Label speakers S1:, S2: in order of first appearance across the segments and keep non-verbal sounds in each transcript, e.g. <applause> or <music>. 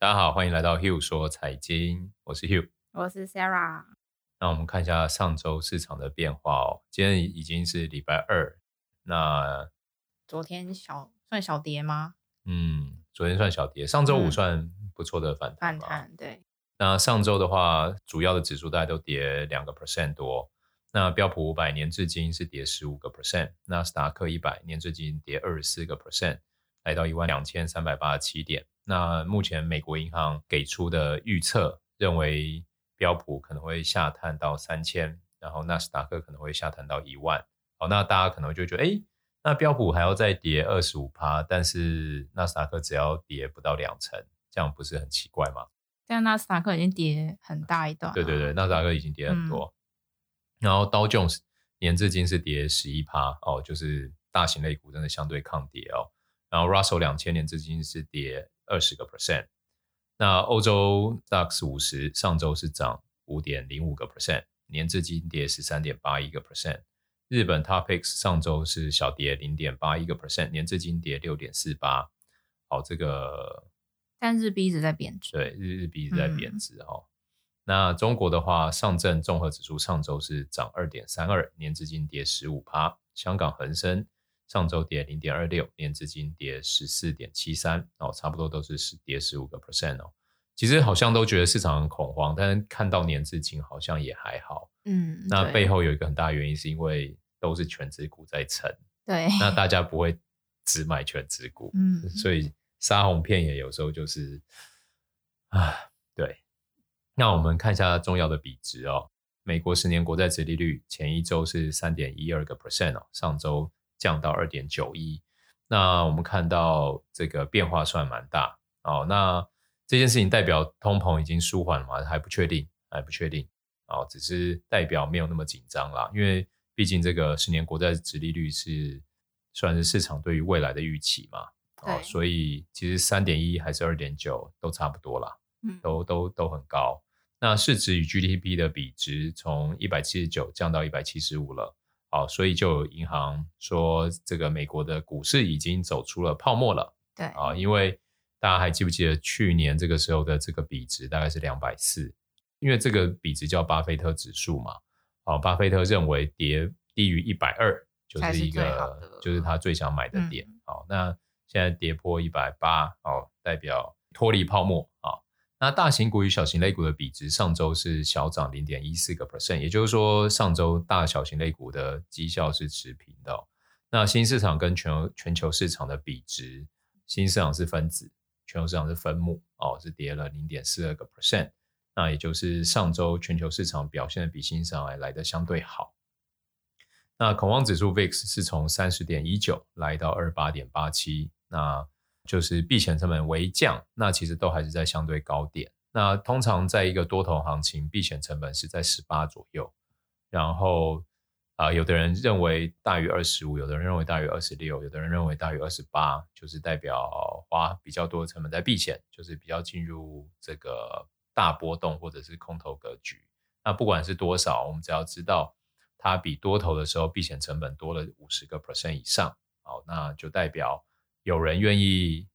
S1: 大家好，欢迎来到 Hugh 说财经，我是 Hugh，
S2: 我是 Sarah。
S1: 那我们看一下上周市场的变化哦。今天已经是礼拜二，那
S2: 昨天小算小跌吗？
S1: 嗯，昨天算小跌，上周五算不错的反弹。
S2: 反弹对。
S1: 那上周的话，主要的指数大概都跌两个 percent 多。那标普五百年至今是跌十五个 percent，纳斯达克一百年至今跌二十四个 percent，来到一万两千三百八十七点。那目前美国银行给出的预测认为。标普可能会下探到三千，然后纳斯达克可能会下探到一万。好，那大家可能就觉得，哎，那标普还要再跌二十五趴，但是纳斯达克只要跌不到两成，这样不是很奇怪吗？
S2: 这样纳斯达克已经跌很大一段。
S1: 对对对，纳斯达克已经跌很多。嗯、然后道琼斯年至今是跌十一趴哦，就是大型类股真的相对抗跌哦。然后 Russell 两千年至今是跌二十个 percent。那欧洲 DAX 五十上周是涨五点零五个 percent，年至今跌十三点八一个 percent。日本 TOPIX 上周是小跌零点八一个 percent，年至今跌六点四八。好，这个
S2: 但日币一直在贬值。
S1: 对，日日币一直在贬值哈、嗯。那中国的话，上证综合指数上周是涨二点三二，年至今跌十五趴。香港恒生上周跌零点二六，年至今跌十四点七三，哦，差不多都是十跌十五个 percent 哦。其实好像都觉得市场很恐慌，但是看到年至今好像也还好。
S2: 嗯，
S1: 那背后有一个很大的原因，是因为都是权值股在撑。
S2: 对，
S1: 那大 <laughs> 家不会只买权值股。嗯，所以杀红片也有时候就是啊，对。那我们看一下重要的比值哦，美国十年国债殖利率前一周是三点一二个 percent 哦，上周。降到二点九一，那我们看到这个变化算蛮大哦。那这件事情代表通膨已经舒缓了吗？还不确定，还不确定哦。只是代表没有那么紧张啦，因为毕竟这个十年国债殖利率是算是市场对于未来的预期嘛。哦，所以其实三点一还是二点九都差不多啦，嗯，都都都很高。那市值与 GDP 的比值从一百七十九降到一百七十五了。好，所以就有银行说，这个美国的股市已经走出了泡沫了。
S2: 对
S1: 啊，因为大家还记不记得去年这个时候的这个比值大概是两百四，因为这个比值叫巴菲特指数嘛。好，巴菲特认为跌低于一百二就是一个，就是他最想买的点。好，那现在跌破一百八，哦，代表脱离泡沫啊。那大型股与小型类股的比值，上周是小涨零点一四个 percent，也就是说，上周大小型类股的绩效是持平的哦。那新市场跟全全球市场的比值，新市场是分子，全球市场是分母哦，是跌了零点四二个 percent。那也就是上周全球市场表现的比新市场还来得相对好。那恐慌指数 VIX 是从三十点一九来到二八点八七，那。就是避险成本为降，那其实都还是在相对高点。那通常在一个多头行情，避险成本是在十八左右。然后啊、有的人认为大于二十五，有的人认为大于二十六，有的人认为大于二十八，就是代表花比较多的成本在避险，就是比较进入这个大波动或者是空头格局。那不管是多少，我们只要知道它比多头的时候避险成本多了五十个 percent 以上，好，那就代表。有人愿意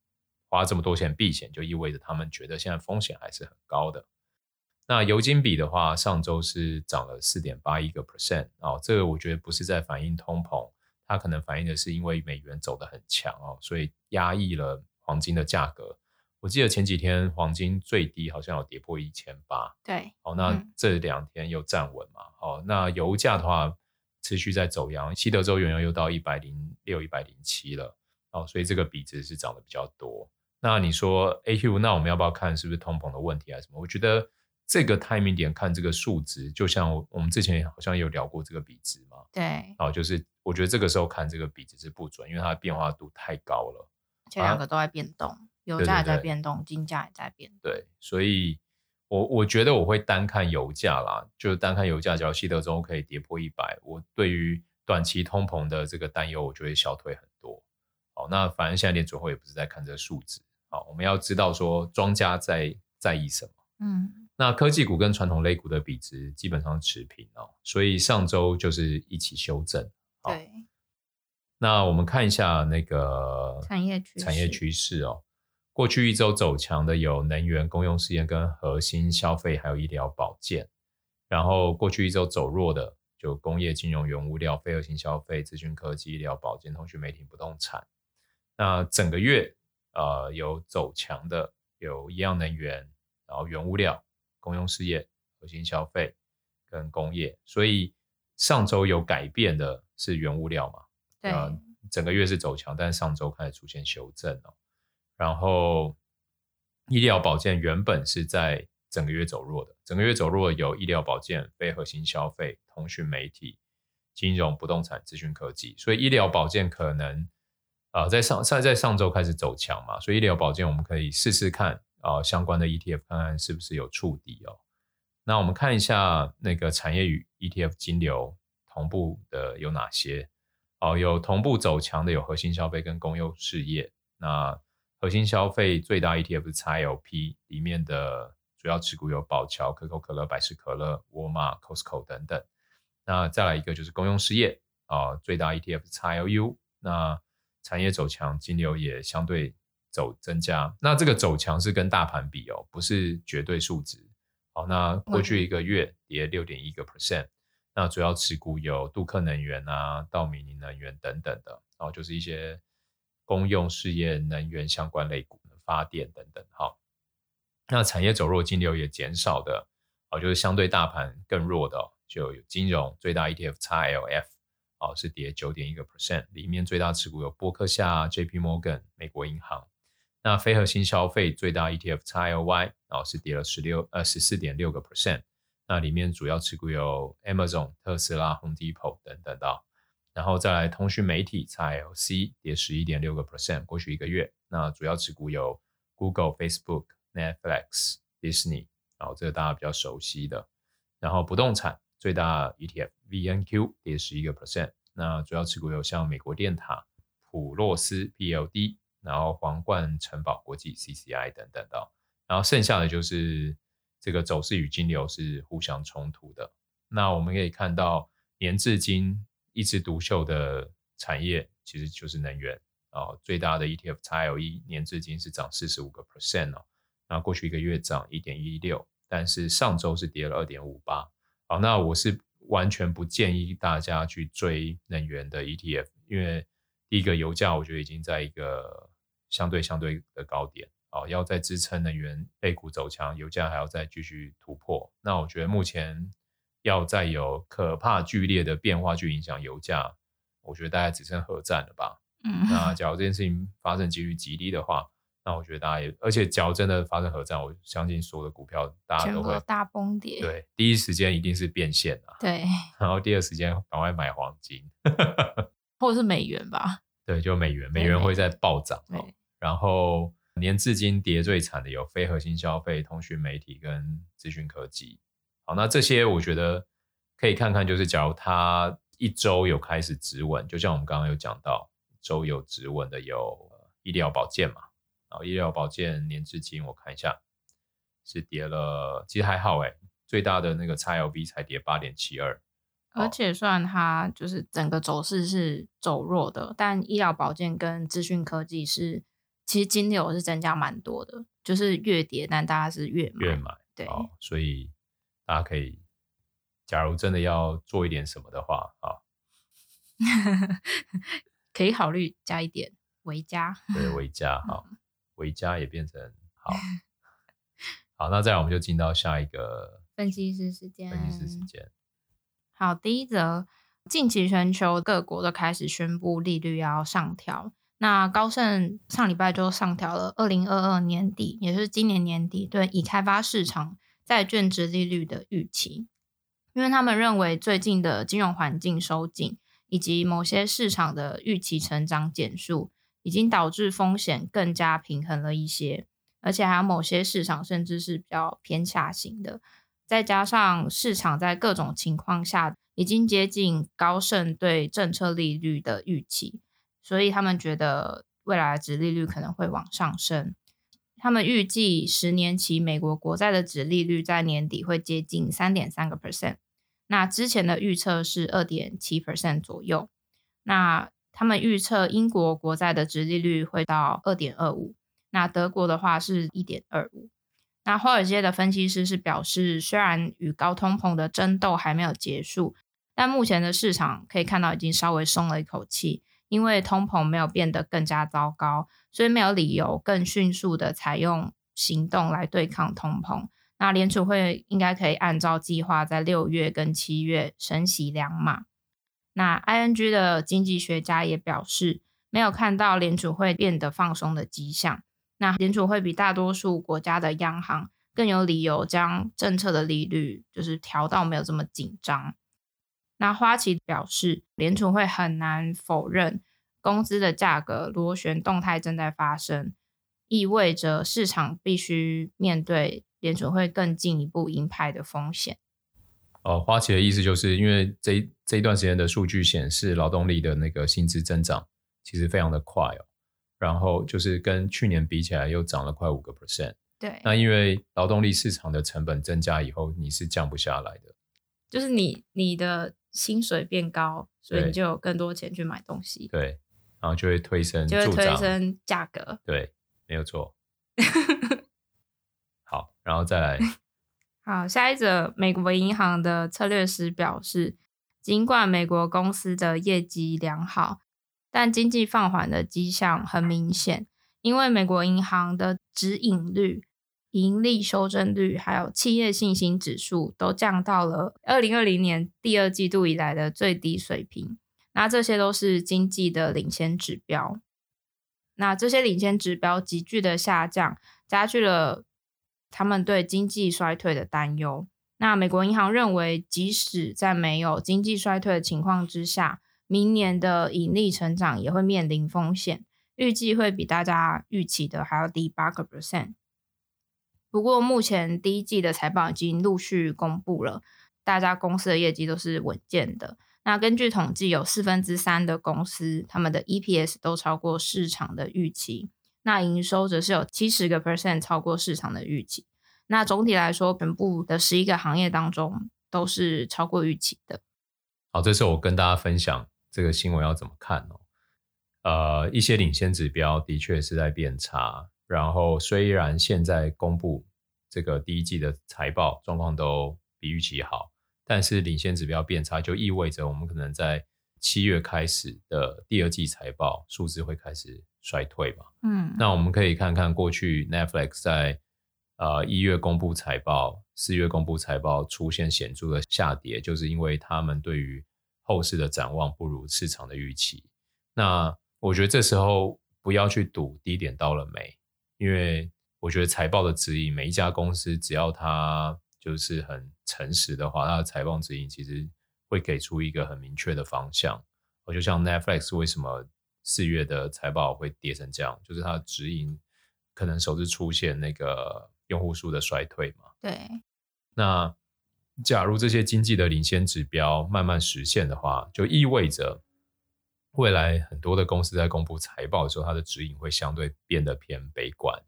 S1: 花这么多钱避险，就意味着他们觉得现在风险还是很高的。那油金比的话，上周是涨了四点八一个 percent 哦，这个我觉得不是在反映通膨，它可能反映的是因为美元走得很强哦，所以压抑了黄金的价格。我记得前几天黄金最低好像有跌破一千八，
S2: 对，
S1: 哦，那这两天又站稳嘛，哦，那油价的话持续在走扬，西德州原油又到一百零六、一百零七了。哦，所以这个比值是涨得比较多。那你说 AQ，那我们要不要看是不是通膨的问题还是什么？我觉得这个 timing 点看这个数值，就像我们之前好像有聊过这个比值嘛。
S2: 对。
S1: 哦，就是我觉得这个时候看这个比值是不准，因为它的变化度太高了。
S2: 这两个都在变动，啊、油价也在变动，对对对，金价也在变动。
S1: 对，所以我我觉得我会单看油价啦，就是单看油价，只要西德州可以跌破一百，我对于短期通膨的这个担忧，我就会消退很多。好，那反正现在联准会也不是在看这个数字。好，我们要知道说庄家在在意什么。
S2: 嗯，
S1: 那科技股跟传统类股的比值基本上持平哦，所以上周就是一起修正。
S2: 对。
S1: 那我们看一下那个
S2: 产业趋势
S1: 产业趋势哦。过去一周走强的有能源、公用事业跟核心消费，还有医疗保健。然后过去一周走弱的就工业、金融、原物料、非核心消费、资讯科技、医疗保健、通讯媒体、不动产。那整个月呃有走强的有一样能源，然后原物料、公用事业、核心消费跟工业。所以上周有改变的是原物料嘛？
S2: 对。
S1: 呃整个月是走强，但是上周开始出现修正哦。然后医疗保健原本是在整个月走弱的，整个月走弱有医疗保健、非核心消费、通讯媒体、金融、不动产、资讯科技。所以医疗保健可能啊、呃，在上在在上周开始走强嘛，所以医疗保健我们可以试试看啊、相关的 ETF 看看是不是有触底哦。那我们看一下那个产业与 ETF 金流同步的有哪些。哦，有同步走强的有核心消费跟公用事业。那核心消费最大 ETF 是 XLP，里面的主要持股有宝侨、可口可乐、百事可乐、沃尔玛、Costco 等等。那再来一个就是公用事业啊，最大 ETF 是 XLU。那产业走强，金流也相对走增加。那这个走强是跟大盘比哦，不是绝对数值。好，那过去一个月跌六点一个 percent。那主要持股有杜克能源啊、道明尼能源等等的，然后就是一些公用事业能源相关类股，发电等等。好，那产业走弱，金流也减少的，哦，就是相对大盘更弱的，就有金融最大 ETF XLF，哦，是跌九点一个 percent，里面最大持股有波克夏、JP Morgan、美国银行。那非核心消费最大 ETF XLY，哦，是跌了十六呃十四点六个 percent。那里面主要持股有 Amazon、特斯拉、Home Depot 等等的，然后再来通讯媒体 XLC 跌十一点六个 percent，过去一个月。那主要持股有 Google、Facebook、Netflix、Disney，然后这个大家比较熟悉的。然后不动产最大 ETF VNQ 跌十一个 percent，那主要持股有像美国电塔、普洛斯 PLD，然后皇冠城堡国际 CCI 等等的。然后剩下的就是。这个走势与金流是互相冲突的。那我们可以看到，年至今一枝独秀的产业其实就是能源啊。最大的 ETF XLE 年至今是涨四十五个 percent 哦。那过去一个月涨一点一六，但是上周是跌了二点五八。好，那我是完全不建议大家去追能源的 ETF，因为第一个油价我觉得已经在一个相对相对的高点。哦，要再支撑能源类股走强，油价还要再继续突破。那我觉得目前要再有可怕剧烈的变化去影响油价，我觉得大概只剩核战了吧。嗯，那假如这件事情发生几率极低的话，那我觉得大家也，而且假如真的发生核战，我相信所有的股票大家都会
S2: 大崩跌。
S1: 对，第一时间一定是变现啊。
S2: 对，
S1: 然后第二时间赶快买黄金，<laughs>
S2: 或者是美元吧。
S1: 对，就美元，美元会再暴涨。哦，然后。年至今跌最惨的有非核心消费、通讯媒体跟资讯科技。好，那这些我觉得可以看看，就是假如它一周有开始止稳，就像我们刚刚有讲到，周有止稳的有医疗保健嘛。然后医疗保健年至今我看一下是跌了，其实还好诶，最大的那个 XLB 才跌八点七二，
S2: 而且虽然它就是整个走势是走弱的，但医疗保健跟资讯科技是。其实金流是增加蛮多的，就是越跌，但大家是越买
S1: 越买，对、哦，所以大家可以，假如真的要做一点什么的话，啊、哦，
S2: 可以考虑加一点维加，
S1: 对，维加，<laughs> 好，微加也变成好，好，那再来我们就进到下一个 <laughs>
S2: 分析师时间，
S1: 分析师时间，
S2: 好，第一则，近期全球各国都开始宣布利率要上调。那高盛上礼拜就上调了二零二二年底，也就是今年年底对已开发市场债券值利率的预期，因为他们认为最近的金融环境收紧，以及某些市场的预期成长减速，已经导致风险更加平衡了一些，而且还有某些市场甚至是比较偏下行的，再加上市场在各种情况下已经接近高盛对政策利率的预期。所以他们觉得未来的殖利率可能会往上升。他们预计十年期美国国债的殖利率在年底会接近三点三个 percent。那之前的预测是二点七 percent 左右。那他们预测英国国债的殖利率会到二点二五。那德国的话是一点二五。那华尔街的分析师是表示，虽然与高通膨的争斗还没有结束，但目前的市场可以看到已经稍微松了一口气，因为通膨没有变得更加糟糕，所以没有理由更迅速的采用行动来对抗通膨。那联储会应该可以按照计划在六月跟七月升息两码。那 ING 的经济学家也表示，没有看到联储会变得放松的迹象。那联储会比大多数国家的央行更有理由将政策的利率就是调到没有这么紧张。那花旗表示，联储会很难否认工资的价格螺旋动态正在发生，意味着市场必须面对联储会更进一步鹰派的风险。
S1: 哦，花旗的意思就是因为这这一段时间的数据显示，劳动力的那个薪资增长其实非常的快哦。然后就是跟去年比起来又涨了快五个 percent。
S2: 对，
S1: 那因为劳动力市场的成本增加以后，你是降不下来的。
S2: 就是你你的薪水变高，所以你就有更多钱去买东西。
S1: 对，然后就会推升，
S2: 就会推升价格。
S1: 对，没有错。<laughs> 好，然后再来。
S2: 好，下一则，美国银行的策略师表示，尽管美国公司的业绩良好。但经济放缓的迹象很明显，因为美国银行的指引率、盈利修正率还有企业信心指数都降到了二零二零年第二季度以来的最低水平。那这些都是经济的领先指标。那这些领先指标急剧的下降，加剧了他们对经济衰退的担忧。那美国银行认为，即使在没有经济衰退的情况之下，明年的盈利成长也会面临风险，预计会比大家预期的还要低八个 percent。不过，目前第一季的财报已经陆续公布了，大家公司的业绩都是稳健的。那根据统计，有四分之三的公司他们的 EPS 都超过市场的预期，那营收则是有七十个 percent 超过市场的预期。那总体来说，全部的十一个行业当中都是超过预期的。
S1: 好，这时候我跟大家分享。这个新闻要怎么看呢？呃，一些领先指标的确是在变差。然后虽然现在公布这个第一季的财报状况都比预期好，但是领先指标变差就意味着我们可能在七月开始的第二季财报数字会开始衰退嘛。
S2: 嗯，
S1: 那我们可以看看过去 Netflix 在呃一月公布财报，四月公布财报出现显著的下跌，就是因为他们对于后市的展望不如市场的预期，那我觉得这时候不要去赌低点到了没，因为我觉得财报的指引，每一家公司只要它就是很诚实的话，它的财报指引其实会给出一个很明确的方向。我就像 Netflix 为什么四月的财报会跌成这样，就是它的指引可能首次出现那个用户数的衰退嘛。
S2: 对，
S1: 那。假如这些经济的领先指标慢慢实现的话，就意味着未来很多的公司在公布财报的时候，它的指引会相对变得偏悲观。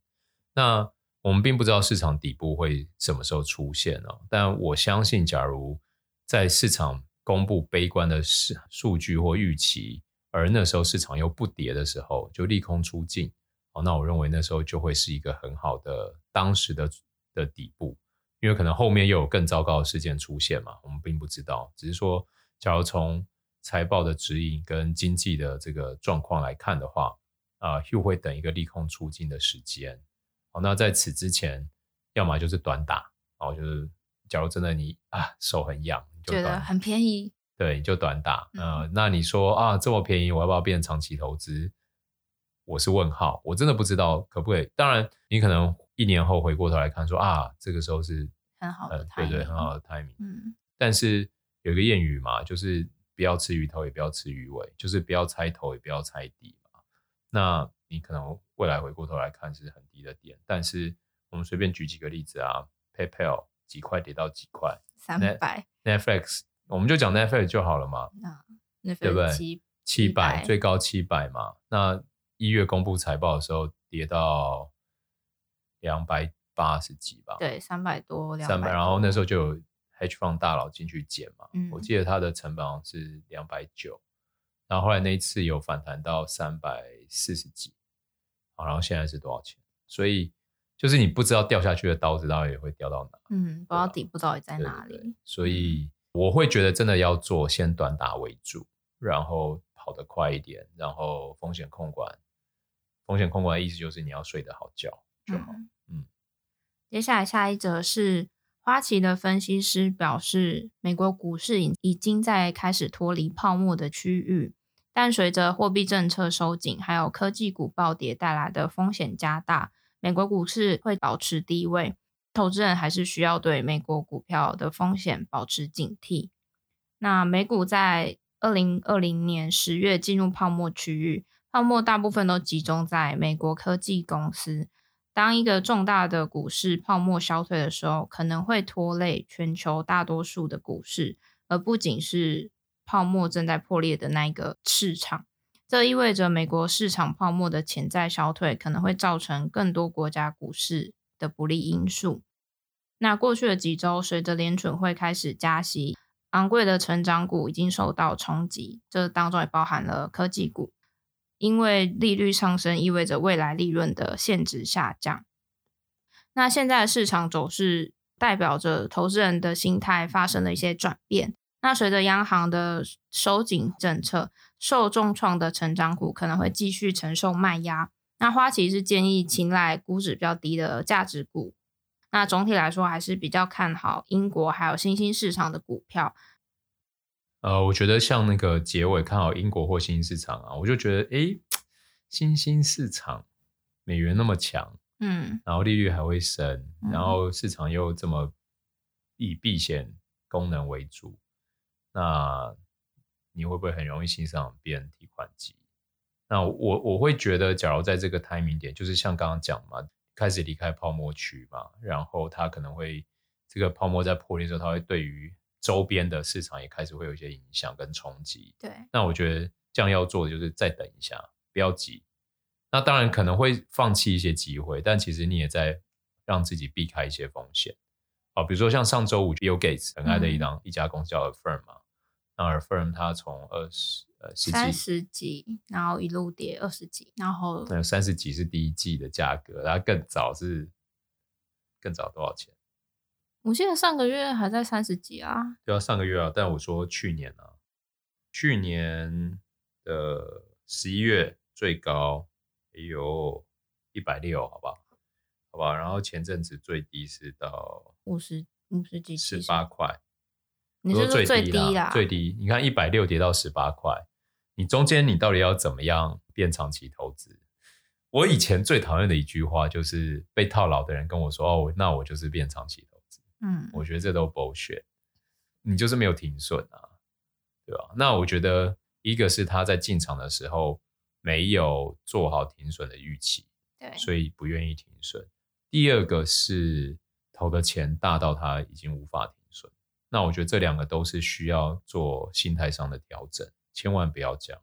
S1: 那我们并不知道市场底部会什么时候出现哦，但我相信，假如在市场公布悲观的数数据或预期，而那时候市场又不跌的时候，就利空出尽哦，那我认为那时候就会是一个很好的当时的的底部。因为可能后面又有更糟糕的事件出现嘛，我们并不知道。只是说，假如从财报的指引跟经济的这个状况来看的话，啊、呃，又会等一个利空出尽的时间。好，那在此之前，要么就是短打，哦，就是假如真的你啊手很痒，你就短
S2: 觉得很便宜，
S1: 对，你就短打。嗯、呃，那你说啊这么便宜，我要不要变成长期投资？我是问号，我真的不知道可不可以。当然，你可能。一年后回过头来看，说啊，这个时候是
S2: 很好的，
S1: 对对，很好的 timing。
S2: 嗯，
S1: 但是有一个谚语嘛，就是不要吃鱼头，也不要吃鱼尾，就是不要猜头，也不要猜底嘛。那你可能未来回过头来看是很低的点，但是我们随便举几个例子啊，PayPal 几块跌到几块，
S2: 三百
S1: ，Netflix 我们就讲 Netflix 就好了嘛，
S2: 那
S1: 对不对？七七百最高七百嘛，那一月公布财报的时候跌到。两百八十几吧，
S2: 对，三百多，
S1: 三百，然后那时候就有 hedge fund 大佬进去捡嘛，
S2: 嗯，
S1: 我记得它的成本好像是两百九，然后后来那一次有反弹到三百四十几，好，然后现在是多少钱？所以就是你不知道掉下去的刀子到底会掉到哪，
S2: 嗯，不知道底部到底在哪
S1: 里。所以我会觉得真的要做，先短打为主，然后跑得快一点，然后风险控管。风险控管的意思就是你要睡得好觉就好。嗯，嗯，
S2: 接下来下一则是。花旗的分析师表示，美国股市已已经在开始脱离泡沫的区域，但随着货币政策收紧，还有科技股暴跌带来的风险加大，美国股市会保持低位。投资人还是需要对美国股票的风险保持警惕。那美股在二零二零年十月进入泡沫区域，泡沫大部分都集中在美国科技公司。当一个重大的股市泡沫消退的时候，可能会拖累全球大多数的股市，而不仅是泡沫正在破裂的那一个市场。这意味着美国市场泡沫的潜在消退，可能会造成更多国家股市的不利因素。那过去的几周，随着联准会开始加息，昂贵的成长股已经受到冲击，这当中也包含了科技股。因为利率上升意味着未来利润的现值下降，那现在的市场走势代表着投资人的心态发生了一些转变。那随着央行的收紧政策，受重创的成长股可能会继续承受卖压。那花旗是建议青睐估值比较低的价值股。那总体来说还是比较看好英国还有新兴市场的股票。
S1: 呃，我觉得像那个结尾看好英国或新兴市场啊，我就觉得，诶，新兴市场美元那么强，嗯，然后利率还会升，嗯、然后市场又这么以避险功能为主，那你会不会很容易新市场变提款机？那我我会觉得，假如在这个 timing 点，就是像刚刚讲嘛，开始离开泡沫区嘛，然后它可能会这个泡沫在破裂之后，它会对于周边的市场也开始会有一些影响跟冲击。
S2: 对，
S1: 那我觉得这样要做的就是再等一下，不要急。那当然可能会放弃一些机会，但其实你也在让自己避开一些风险。好，比如说像上周五，Bill Gates 很爱的一档、嗯、一家公司叫 Affirm 嘛，那 Affirm 它从二十呃十
S2: 三十几，然后一路跌二十几，然后
S1: 那三十几是第一季的价格，然后更早是更早多少钱？
S2: 我记得上个月还在三十几啊，
S1: 对啊，上个月啊，但我说去年啊，去年的十一月最高也有一百六，好吧，好吧，然后前阵子最低是到
S2: 五十五十几，
S1: 十八块，
S2: 你说最低啦，
S1: 最低，你看一百六跌到十八块，你中间你到底要怎么样变长期投资？我以前最讨厌的一句话就是被套牢的人跟我说，哦，那我就是变长期投。
S2: 嗯，
S1: 我觉得这都 bullshit，你就是没有停损啊，对吧？那我觉得一个是他在进场的时候没有做好停损的预期，
S2: 对，
S1: 所以不愿意停损。第二个是投的钱大到他已经无法停损。那我觉得这两个都是需要做心态上的调整，千万不要讲。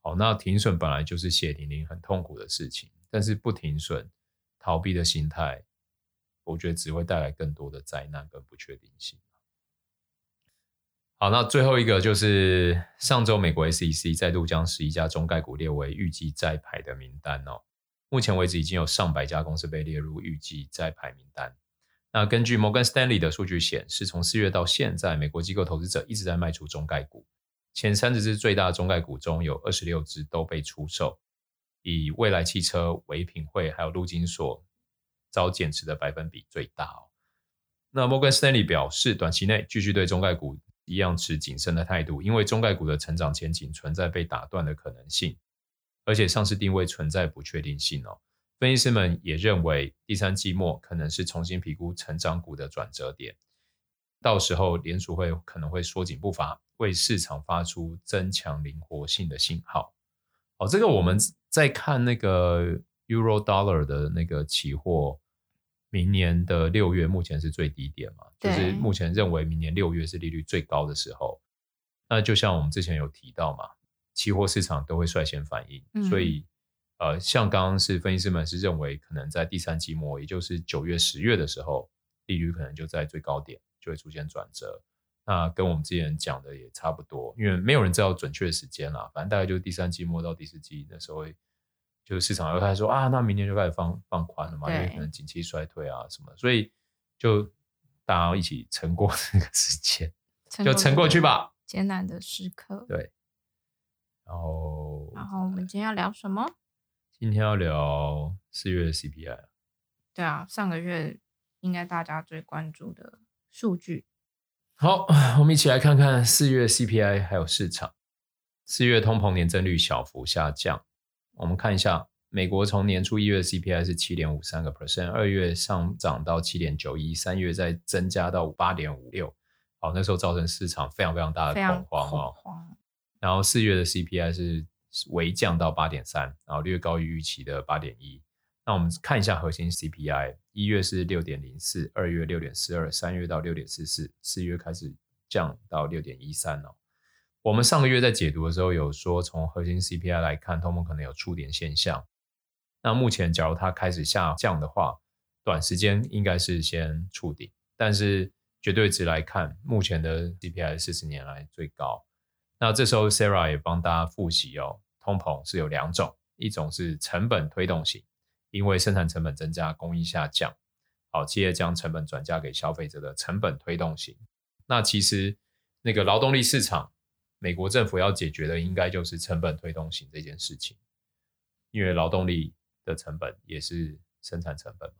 S1: 好，那停损本来就是血淋淋很痛苦的事情，但是不停损，逃避的心态。我觉得只会带来更多的灾难跟不确定性。好，那最后一个就是上周美国 SEC 再度将十一家中概股列为预计摘牌的名单哦。目前为止已经有上百家公司被列入预计摘牌名单。那根据摩根斯丹利的数据显示，从四月到现在，美国机构投资者一直在卖出中概股。前三十只最大的中概股中有二十六只都被出售，以蔚来汽车、唯品会还有陆金所。遭减持的百分比最大哦。那摩根斯丹利表示，短期内继续对中概股一样持谨慎的态度，因为中概股的成长前景存在被打断的可能性，而且上市定位存在不确定性哦。分析师们也认为，第三季末可能是重新评估成长股的转折点，到时候联储会可能会缩紧步伐，为市场发出增强灵活性的信号。哦，这个我们在看那个。Euro Dollar 的那个期货，明年的六月目前是最低点嘛？就是目前认为明年六月是利率最高的时候。那就像我们之前有提到嘛，期货市场都会率先反应，嗯、所以呃，像刚刚是分析师们是认为可能在第三季末，也就是九月、十月的时候，利率可能就在最高点就会出现转折。那跟我们之前讲的也差不多，因为没有人知道准确的时间啦，反正大概就是第三季末到第四季那时候会。就是市场又开始说啊，那明年就开始放放宽了嘛，因为可能景气衰退啊什么，所以就大家要一起撑过 <laughs> 这个时间，就撑过去吧。
S2: 艰难的时刻。
S1: 对。然后，
S2: 然后我们今天要聊什么？
S1: 今天要聊四月的 CPI。
S2: 对啊，上个月应该大家最关注的数据。
S1: 好，我们一起来看看四月 CPI 还有市场。四月通膨年增率小幅下降。我们看一下，美国从年初一月 CPI 是七点五三个 percent，二月上涨到七点九一，三月再增加到八点五六。好，那时候造成市场非常非常大的恐慌哦。然后四月的 CPI 是微降到八点三，然后略高于预期的八点一。那我们看一下核心 CPI，一月是六点零四，二月六点四二，三月到六点四四，四月开始降到六点一三哦。我们上个月在解读的时候有说，从核心 CPI 来看，通膨可能有触点现象。那目前假如它开始下降的话，短时间应该是先触顶，但是绝对值来看，目前的 CPI 四十年来最高。那这时候 Sarah 也帮大家复习哦，通膨是有两种，一种是成本推动型。因为生产成本增加，供应下降，好，企业将成本转嫁给消费者的成本推动型。那其实那个劳动力市场，美国政府要解决的应该就是成本推动型这件事情，因为劳动力的成本也是生产成本嘛。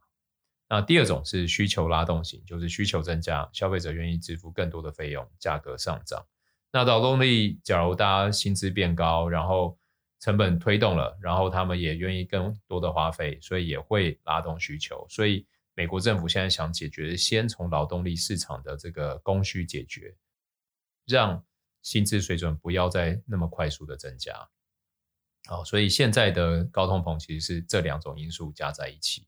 S1: 那第二种是需求拉动型，就是需求增加，消费者愿意支付更多的费用，价格上涨。那劳动力，假如大家薪资变高，然后成本推动了，然后他们也愿意更多的花费，所以也会拉动需求。所以美国政府现在想解决，先从劳动力市场的这个供需解决，让薪资水准不要再那么快速的增加。好，所以现在的高通膨其实是这两种因素加在一起，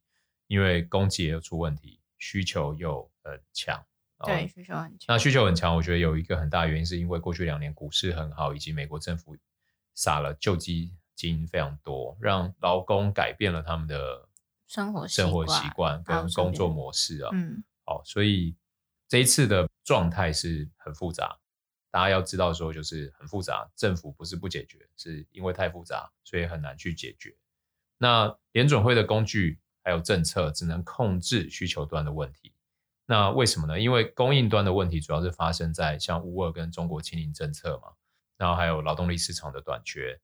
S1: 因为供给也有出问题，需求又很强。
S2: 对，需求很强。
S1: 那需求很强，我觉得有一个很大的原因是因为过去两年股市很好，以及美国政府。撒了救济金非常多，让劳工改变了他们的生活生活习惯跟工作模式啊。嗯，好，所以这一次的状态是很复杂，大家要知道说就是很复杂。政府不是不解决，是因为太复杂，所以很难去解决。那联准会的工具还有政策只能控制需求端的问题。那为什么呢？因为供应端的问题主要是发生在像乌俄跟中国清零政策嘛。然后还有劳动力市场的短缺，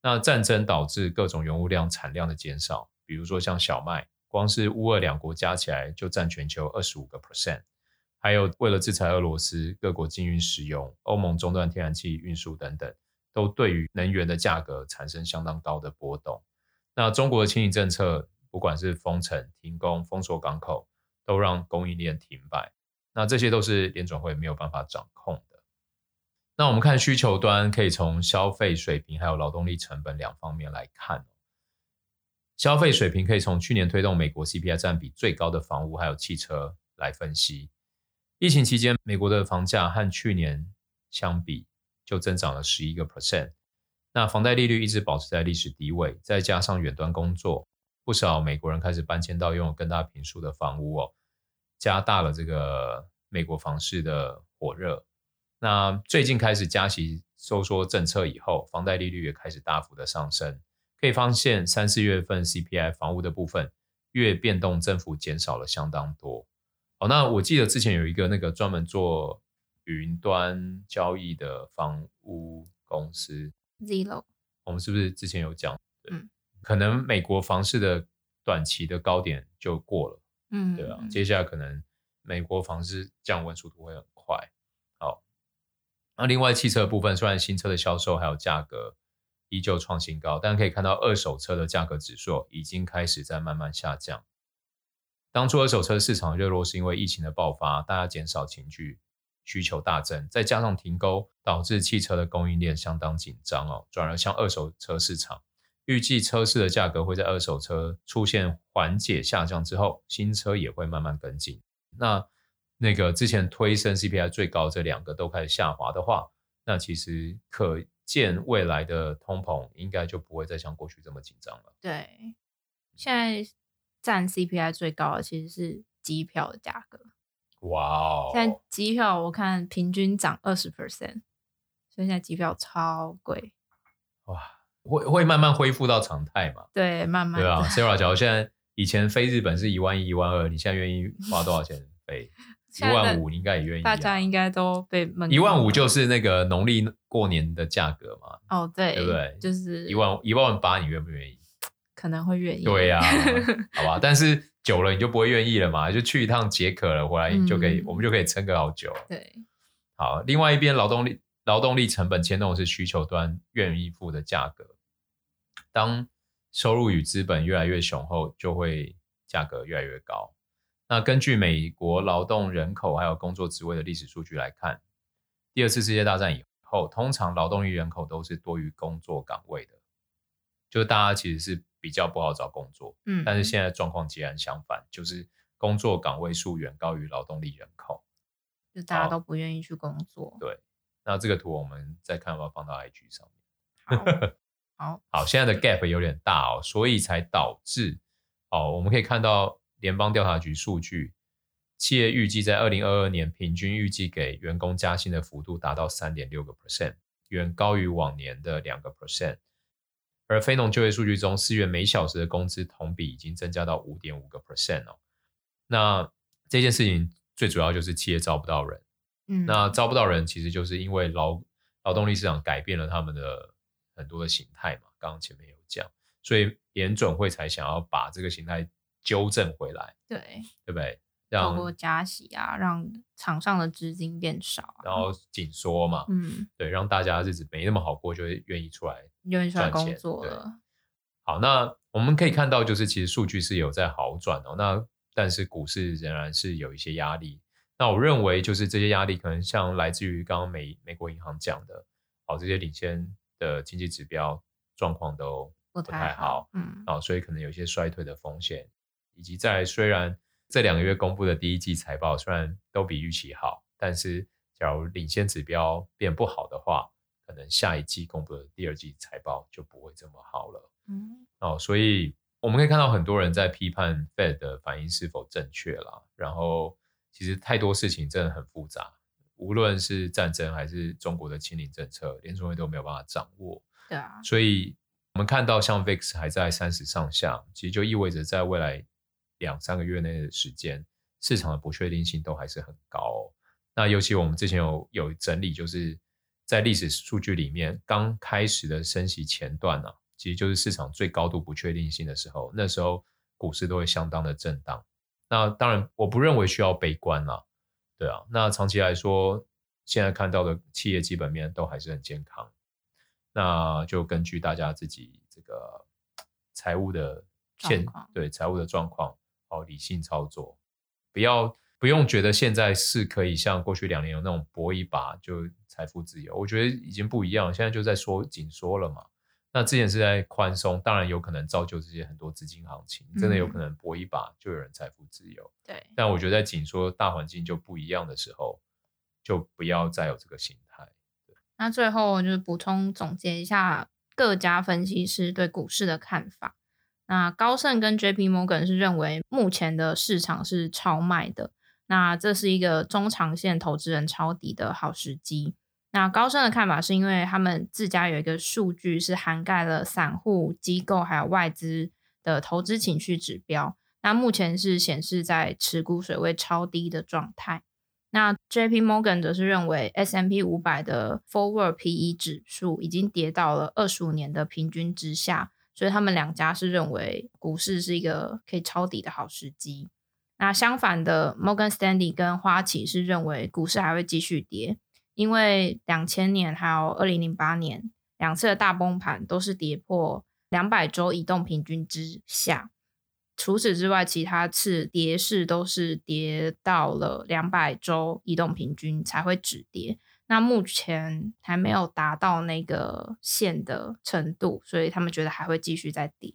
S1: 那战争导致各种原物料产量的减少，比如说像小麦，光是乌俄两国加起来就占全球二十五个 percent。还有为了制裁俄罗斯，各国禁运石油，欧盟中断天然气运输等等，都对于能源的价格产生相当高的波动。那中国的清理政策，不管是封城、停工、封锁港口，都让供应链停摆。那这些都是联准会没有办法掌控的。那我们看需求端，可以从消费水平还有劳动力成本两方面来看。消费水平可以从去年推动美国 CPI 占比最高的房屋还有汽车来分析。疫情期间，美国的房价和去年相比就增长了十一个 percent。那房贷利率一直保持在历史低位，再加上远端工作，不少美国人开始搬迁到拥有更大坪数的房屋哦，加大了这个美国房市的火热。那最近开始加息收缩政策以后，房贷利率也开始大幅的上升。可以发现，三四月份 CPI 房屋的部分月变动增幅减少了相当多。好，那我记得之前有一个那个专门做云端交易的房屋公司
S2: Zillow，
S1: 我们是不是之前有讲？
S2: 嗯，
S1: 可能美国房市的短期的高点就过了。
S2: 嗯，
S1: 对啊，接下来可能美国房市降温速度会很快。那另外汽车部分，虽然新车的销售还有价格依旧创新高，但可以看到二手车的价格指数已经开始在慢慢下降。当初二手车市场热络是因为疫情的爆发，大家减少情绪，需求大增，再加上停工，导致汽车的供应链相当紧张哦。转而向二手车市场，预计车市的价格会在二手车出现缓解下降之后，新车也会慢慢跟进。那那个之前推升 CPI 最高这两个都开始下滑的话，那其实可见未来的通膨应该就不会再像过去这么紧张了。
S2: 对，现在占 CPI 最高的其实是机票的价格。
S1: 哇哦！
S2: 现在机票我看平均涨二十 percent，所以现在机票超贵。
S1: 哇，会会慢慢恢复到常态嘛？
S2: 对，慢慢。
S1: 对啊，Sarah，假如现在以前飞日本是一万一、一万二，你现在愿意花多少钱飞？<laughs> 一万五，你应该也愿意。
S2: 大家应该都被闷。
S1: 一万五就是那个农历过年的价格嘛？
S2: 哦，对，
S1: 对不对？
S2: 就是
S1: 一万一万八，你愿不愿意？
S2: 可能会愿意。
S1: 对呀，<laughs> 好吧，但是久了你就不会愿意了嘛？就去一趟解渴了，回来你就可以，我们就可以撑个好久。
S2: 对，
S1: 好，另外一边劳动力劳动力成本牵动的是需求端愿意付的价格。当收入与资本越来越雄厚，就会价格越来越高。那根据美国劳动人口还有工作职位的历史数据来看，第二次世界大战以后，通常劳动力人口都是多于工作岗位的，就是大家其实是比较不好找工作。嗯，但是现在状况截然相反，就是工作岗位数远高于劳动力人口，
S2: 就大家都不愿意去工作。
S1: 对，那这个图我们再看要不要放到 IG 上
S2: 面。好。<laughs> 好，
S1: 好，现在的 gap 有点大哦，所以才导致哦，我们可以看到联邦调查局数据，企业预计在二零二二年平均预计给员工加薪的幅度达到三点六个 percent，远高于往年的两个 percent。而非农就业数据中，四月每小时的工资同比已经增加到五点五个 percent 哦。那这件事情最主要就是企业招不到人，嗯，那招不到人其实就是因为劳劳动力市场改变了他们的。很多的形态嘛，刚刚前面有讲，所以联准会才想要把这个形态纠正回来，
S2: 对，
S1: 对不对？
S2: 透过加息啊，让场上的资金变少，啊，
S1: 然后紧缩嘛，嗯，对，让大家日子没那么好过，就会愿意出来，
S2: 愿意出来工作了。
S1: 好，那我们可以看到，就是其实数据是有在好转哦，那但是股市仍然是有一些压力。那我认为，就是这些压力可能像来自于刚刚美美国银行讲的，好，这些领先。的经济指标状况都不太好，嗯，啊，所以可能有一些衰退的风险，以及在虽然这两个月公布的第一季财报虽然都比预期好，但是假如领先指标变不好的话，可能下一季公布的第二季财报就不会这么好了，嗯，哦，所以我们可以看到很多人在批判 Fed 的反应是否正确啦，然后其实太多事情真的很复杂。无论是战争还是中国的清零政策，联储会都没有办法掌握。
S2: 对啊，
S1: 所以我们看到像 VIX 还在三十上下，其实就意味着在未来两三个月内的时间，市场的不确定性都还是很高哦。那尤其我们之前有有整理，就是在历史数据里面，刚开始的升息前段呢啊，其实就是市场最高度不确定性的时候，那时候股市都会相当的震荡。那当然，我不认为需要悲观了。对啊，那长期来说，现在看到的企业基本面都还是很健康。那就根据大家自己这个财务的现对财务的状况，好理性操作，不要不用觉得现在是可以像过去两年有那种搏一把就财富自由，我觉得已经不一样，现在就在说紧缩了嘛。那之前是在宽松，当然有可能造就这些很多资金行情，真的有可能搏一把就有人财富自由。
S2: 嗯、对，
S1: 但我觉得在紧缩大环境就不一样的时候，就不要再有这个心态。
S2: 那最后就是补充总结一下各家分析师对股市的看法。那高盛跟 JP Morgan 是认为目前的市场是超卖的，那这是一个中长线投资人抄底的好时机。那高盛的看法是因为他们自家有一个数据是涵盖了散户、机构还有外资的投资情绪指标，那目前是显示在持股水位超低的状态。那 JP Morgan 则是认为 S M P 五百的 Forward PE 指数已经跌到了二十五年的平均之下，所以他们两家是认为股市是一个可以抄底的好时机。那相反的，Morgan Stanley 跟花旗是认为股市还会继续跌。因为两千年还有二零零八年两次的大崩盘都是跌破两百周移动平均之下，除此之外，其他次跌势都是跌到了两百周移动平均才会止跌。那目前还没有达到那个线的程度，所以他们觉得还会继续再跌。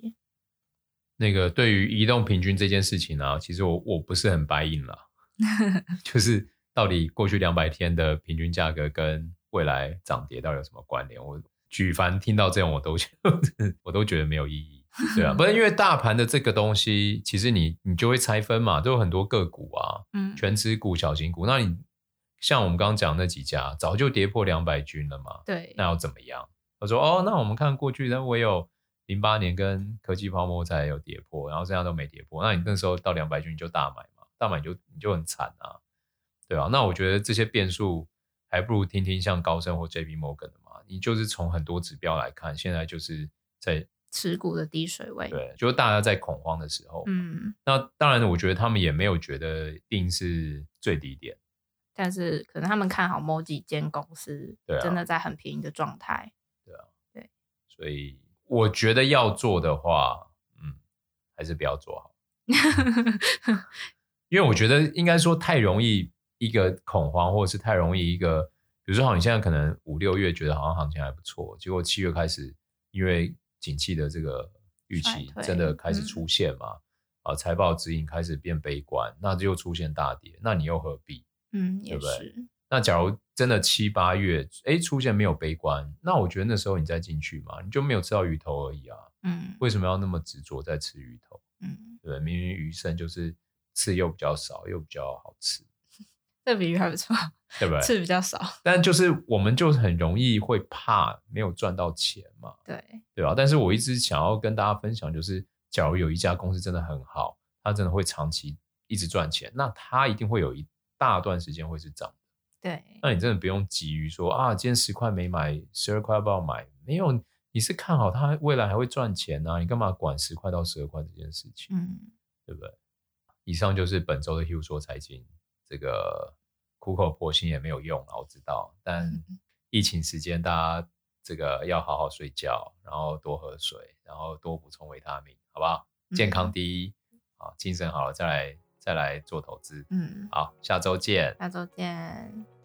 S1: 那个对于移动平均这件事情呢、啊，其实我我不是很 buy in 了，就是。到底过去两百天的平均价格跟未来涨跌到底有什么关联？我举凡听到这样，我都 <laughs> 我都觉得没有意义，对啊，<laughs> 不是因为大盘的这个东西，其实你你就会拆分嘛，都有很多个股啊，嗯，全指股、小型股，那你像我们刚刚讲那几家，早就跌破两百均了嘛，
S2: 对，
S1: 那要怎么样？他说哦，那我们看过去，那我有零八年跟科技泡沫才有跌破，然后剩下都没跌破。那你那时候到两百均你就大买嘛，大买你就你就很惨啊，对啊。那我觉得这些变数还不如听听像高盛或 JP Morgan 的嘛，你就是从很多指标来看，现在就是在。
S2: 持股的低水位，
S1: 对，就是大家在恐慌的时候，
S2: 嗯，
S1: 那当然，我觉得他们也没有觉得一定是最低点，
S2: 但是可能他们看好某几间公司，对，真的在很便宜的状态，
S1: 对啊，
S2: 对，
S1: 所以我觉得要做的话，嗯，还是不要做好，<laughs> 因为我觉得应该说太容易一个恐慌，或者是太容易一个，比如说好，你现在可能五六月觉得好像行情还不错，结果七月开始因为景气的这个预期真的开始出现嘛？嗯、啊，财报指引开始变悲观，那就出现大跌，那你又何必？
S2: 嗯，
S1: 对不对？那假如真的七八月，哎，出现没有悲观，那我觉得那时候你再进去嘛，你就没有吃到鱼头而已啊。
S2: 嗯，
S1: 为什么要那么执着在吃鱼头？
S2: 嗯，
S1: 对，明明鱼生就是刺又比较少，又比较好吃。<laughs>
S2: 这比喻还不错，
S1: 对不对？<laughs>
S2: 刺比较少，
S1: 但就是我们就很容易会怕没有赚到钱嘛，
S2: 对
S1: 对吧？但是我一直想要跟大家分享，就是假如有一家公司真的很好，它真的会长期一直赚钱，那它一定会有一大段时间会是涨的。
S2: 对，
S1: 那你真的不用急于说啊，今天十块没买，十二块要不要买？没有，你是看好它未来还会赚钱啊，你干嘛管十块到十二块这件事情？
S2: 嗯，
S1: 对不对？以上就是本周的 Hugh 说财经。这个苦口婆心也没有用啊，我知道。但疫情时间，大家这个要好好睡觉，然后多喝水，然后多补充维他命，好不好？健康第一，好，精神好了再来再来做投资。
S2: 嗯，
S1: 好，下周见。
S2: 下周见。